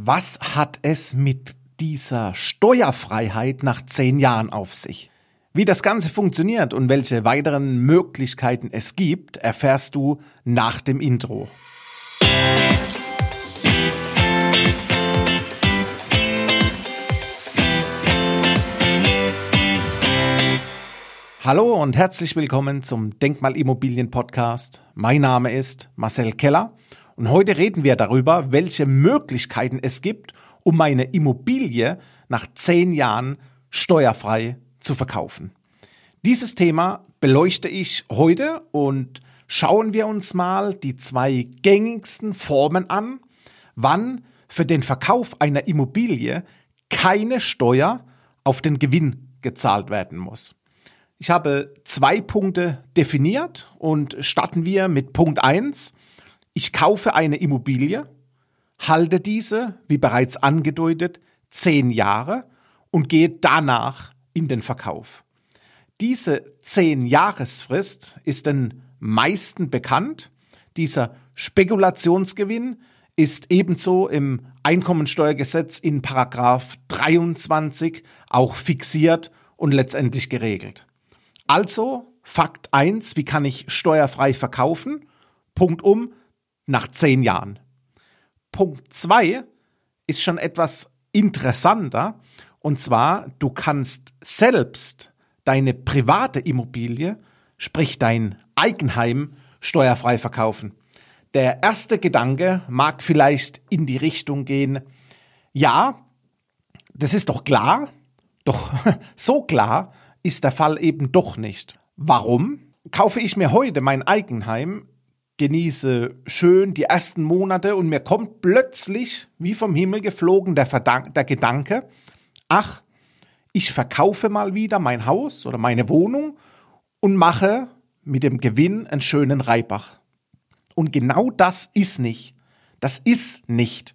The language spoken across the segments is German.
Was hat es mit dieser Steuerfreiheit nach zehn Jahren auf sich? Wie das Ganze funktioniert und welche weiteren Möglichkeiten es gibt, erfährst du nach dem Intro. Hallo und herzlich willkommen zum Denkmalimmobilien Podcast. Mein Name ist Marcel Keller und heute reden wir darüber, welche Möglichkeiten es gibt, um meine Immobilie nach zehn Jahren steuerfrei zu verkaufen. Dieses Thema beleuchte ich heute und schauen wir uns mal die zwei gängigsten Formen an, wann für den Verkauf einer Immobilie keine Steuer auf den Gewinn gezahlt werden muss. Ich habe zwei Punkte definiert und starten wir mit Punkt eins ich kaufe eine Immobilie, halte diese, wie bereits angedeutet, zehn Jahre und gehe danach in den Verkauf. Diese zehn Jahresfrist ist den meisten bekannt. Dieser Spekulationsgewinn ist ebenso im Einkommensteuergesetz in Paragraph 23 auch fixiert und letztendlich geregelt. Also Fakt 1, wie kann ich steuerfrei verkaufen? Punkt um, nach zehn Jahren. Punkt zwei ist schon etwas interessanter. Und zwar, du kannst selbst deine private Immobilie, sprich dein Eigenheim, steuerfrei verkaufen. Der erste Gedanke mag vielleicht in die Richtung gehen, ja, das ist doch klar, doch so klar ist der Fall eben doch nicht. Warum? Kaufe ich mir heute mein Eigenheim, genieße schön die ersten Monate und mir kommt plötzlich wie vom Himmel geflogen der, Verdank der Gedanke, ach, ich verkaufe mal wieder mein Haus oder meine Wohnung und mache mit dem Gewinn einen schönen Reibach. Und genau das ist nicht. Das ist nicht.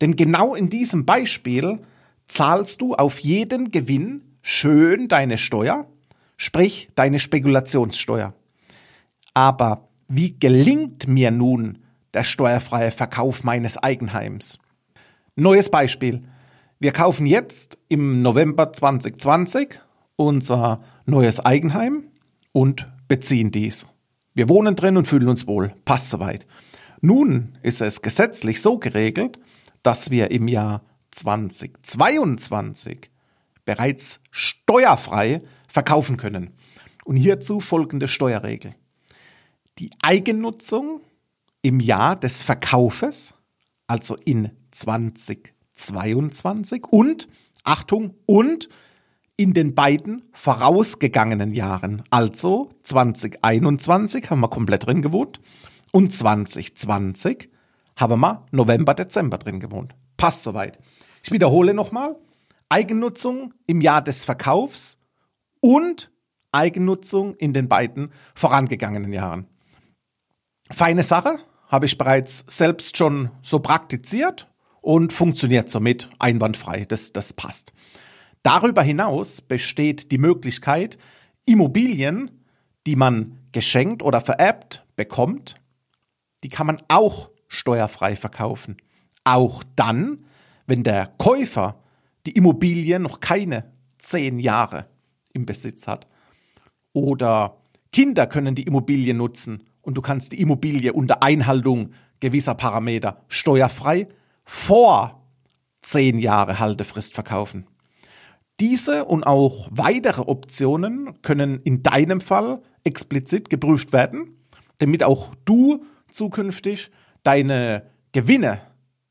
Denn genau in diesem Beispiel zahlst du auf jeden Gewinn schön deine Steuer, sprich deine Spekulationssteuer. Aber wie gelingt mir nun der steuerfreie Verkauf meines Eigenheims? Neues Beispiel. Wir kaufen jetzt im November 2020 unser neues Eigenheim und beziehen dies. Wir wohnen drin und fühlen uns wohl. Passt soweit. Nun ist es gesetzlich so geregelt, dass wir im Jahr 2022 bereits steuerfrei verkaufen können. Und hierzu folgende Steuerregel die Eigennutzung im Jahr des Verkaufes, also in 2022 und, Achtung, und in den beiden vorausgegangenen Jahren, also 2021 haben wir komplett drin gewohnt und 2020 haben wir November, Dezember drin gewohnt. Passt soweit. Ich wiederhole nochmal. Eigennutzung im Jahr des Verkaufs und Eigennutzung in den beiden vorangegangenen Jahren. Feine Sache, habe ich bereits selbst schon so praktiziert und funktioniert somit einwandfrei. Das, das passt. Darüber hinaus besteht die Möglichkeit, Immobilien, die man geschenkt oder vererbt bekommt, die kann man auch steuerfrei verkaufen. Auch dann, wenn der Käufer die Immobilie noch keine zehn Jahre im Besitz hat. Oder Kinder können die Immobilie nutzen und du kannst die Immobilie unter Einhaltung gewisser Parameter steuerfrei vor zehn Jahre Haltefrist verkaufen. Diese und auch weitere Optionen können in deinem Fall explizit geprüft werden, damit auch du zukünftig deine Gewinne,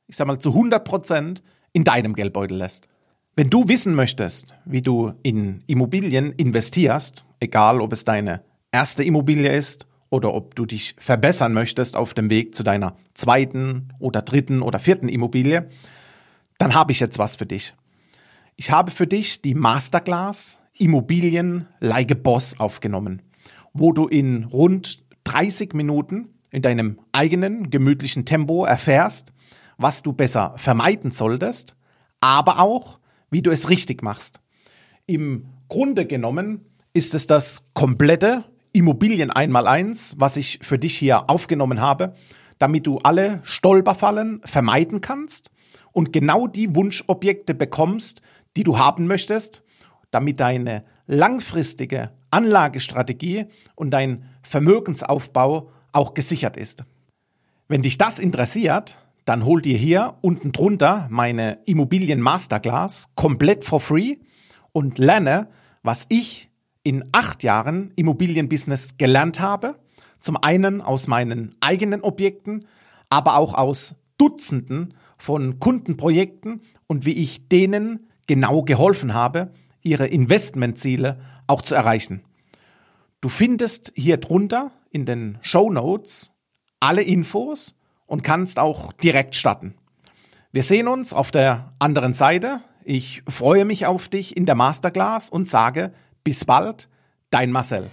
ich sag mal zu 100 Prozent in deinem Geldbeutel lässt. Wenn du wissen möchtest, wie du in Immobilien investierst, egal ob es deine erste Immobilie ist oder ob du dich verbessern möchtest auf dem Weg zu deiner zweiten oder dritten oder vierten Immobilie, dann habe ich jetzt was für dich. Ich habe für dich die Masterclass Immobilien a Boss aufgenommen, wo du in rund 30 Minuten in deinem eigenen gemütlichen Tempo erfährst, was du besser vermeiden solltest, aber auch, wie du es richtig machst. Im Grunde genommen ist es das komplette Immobilien einmal eins, was ich für dich hier aufgenommen habe, damit du alle Stolperfallen vermeiden kannst und genau die Wunschobjekte bekommst, die du haben möchtest, damit deine langfristige Anlagestrategie und dein Vermögensaufbau auch gesichert ist. Wenn dich das interessiert, dann hol dir hier unten drunter meine Immobilien Masterclass komplett for free und lerne, was ich in acht Jahren Immobilienbusiness gelernt habe. Zum einen aus meinen eigenen Objekten, aber auch aus Dutzenden von Kundenprojekten und wie ich denen genau geholfen habe, ihre Investmentziele auch zu erreichen. Du findest hier drunter in den Show Notes alle Infos und kannst auch direkt starten. Wir sehen uns auf der anderen Seite. Ich freue mich auf dich in der Masterclass und sage bis bald, dein Marcel.